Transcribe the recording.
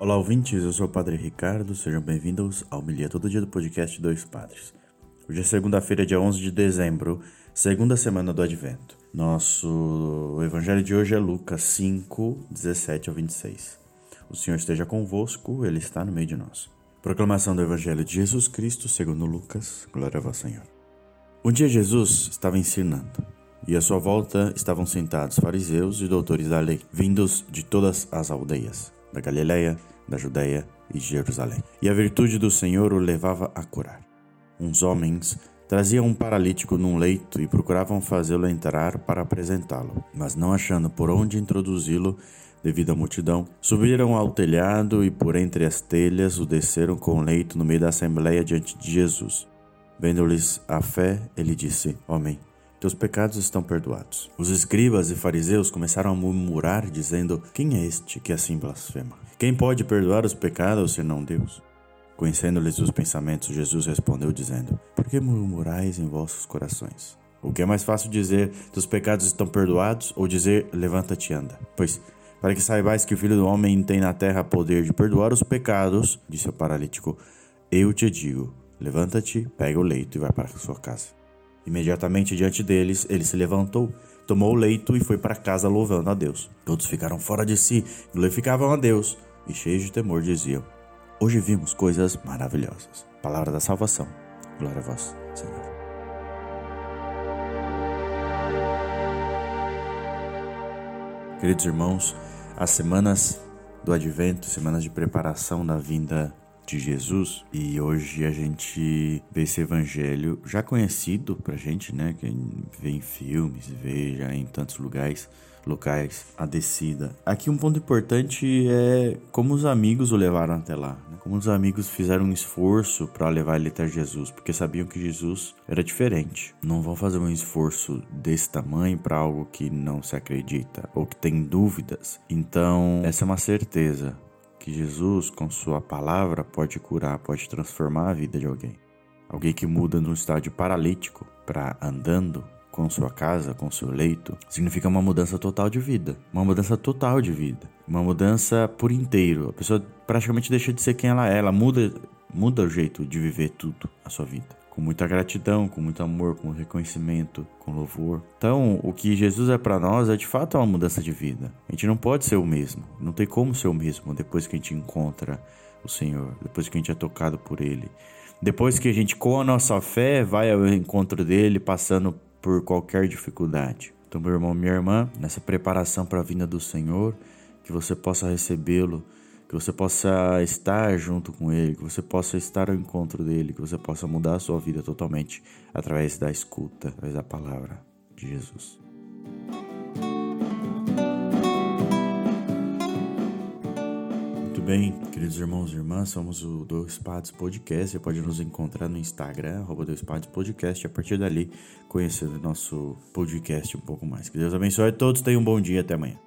Olá, ouvintes. Eu sou o Padre Ricardo. Sejam bem-vindos ao Milha Todo Dia do podcast Dois Padres. Hoje é segunda-feira, dia 11 de dezembro, segunda semana do Advento. Nosso evangelho de hoje é Lucas 5, 17 ao 26. O Senhor esteja convosco, Ele está no meio de nós. Proclamação do Evangelho de Jesus Cristo segundo Lucas. Glória a vós, Senhor. Um dia Jesus estava ensinando e à sua volta estavam sentados fariseus e doutores da lei, vindos de todas as aldeias, da Galiléia, da Judéia e de Jerusalém. E a virtude do Senhor o levava a curar. Uns homens traziam um paralítico num leito e procuravam fazê-lo entrar para apresentá-lo, mas não achando por onde introduzi-lo, devido à multidão, subiram ao telhado e por entre as telhas o desceram com o leito no meio da assembleia diante de Jesus. Vendo-lhes a fé, ele disse: Homem, teus pecados estão perdoados. Os escribas e fariseus começaram a murmurar, dizendo: Quem é este que assim blasfema? Quem pode perdoar os pecados senão Deus? Conhecendo-lhes os pensamentos, Jesus respondeu, dizendo: Por que murmurais em vossos corações? O que é mais fácil dizer: Teus pecados estão perdoados, ou dizer: Levanta-te e anda? Pois, para que saibais que o Filho do Homem tem na terra poder de perdoar os pecados, disse o paralítico, eu te digo: Levanta-te, pega o leito e vai para a sua casa. Imediatamente diante deles, ele se levantou, tomou o leito e foi para casa louvando a Deus. Todos ficaram fora de si, glorificavam a Deus e, cheios de temor, diziam: Hoje vimos coisas maravilhosas. Palavra da salvação. Glória a vós, Senhor. Queridos irmãos, as semanas do advento, semanas de preparação da vinda de Jesus e hoje a gente vê esse evangelho já conhecido pra gente, né? Quem vê em filmes, vê já em tantos lugares, locais, a descida. Aqui um ponto importante é como os amigos o levaram até lá, né? como os amigos fizeram um esforço para levar ele até Jesus, porque sabiam que Jesus era diferente. Não vão fazer um esforço desse tamanho para algo que não se acredita ou que tem dúvidas. Então, essa é uma certeza que Jesus, com Sua palavra, pode curar, pode transformar a vida de alguém. Alguém que muda de um estádio paralítico para andando com sua casa, com seu leito, significa uma mudança total de vida. Uma mudança total de vida. Uma mudança por inteiro. A pessoa praticamente deixa de ser quem ela é. Ela muda, muda o jeito de viver tudo a sua vida com muita gratidão, com muito amor, com reconhecimento, com louvor. Então, o que Jesus é para nós é de fato uma mudança de vida. A gente não pode ser o mesmo, não tem como ser o mesmo depois que a gente encontra o Senhor, depois que a gente é tocado por Ele. Depois que a gente, com a nossa fé, vai ao encontro dele, passando por qualquer dificuldade. Então, meu irmão, minha irmã, nessa preparação para a vinda do Senhor, que você possa recebê-lo que você possa estar junto com Ele, que você possa estar ao encontro dele, que você possa mudar a sua vida totalmente através da escuta, através da palavra de Jesus. Muito bem, queridos irmãos e irmãs, somos o Dois Padres Podcast. Você pode nos encontrar no Instagram, arroba Dois Padres Podcast, a partir dali conhecer o nosso podcast um pouco mais. Que Deus abençoe a todos, tenham um bom dia, até amanhã.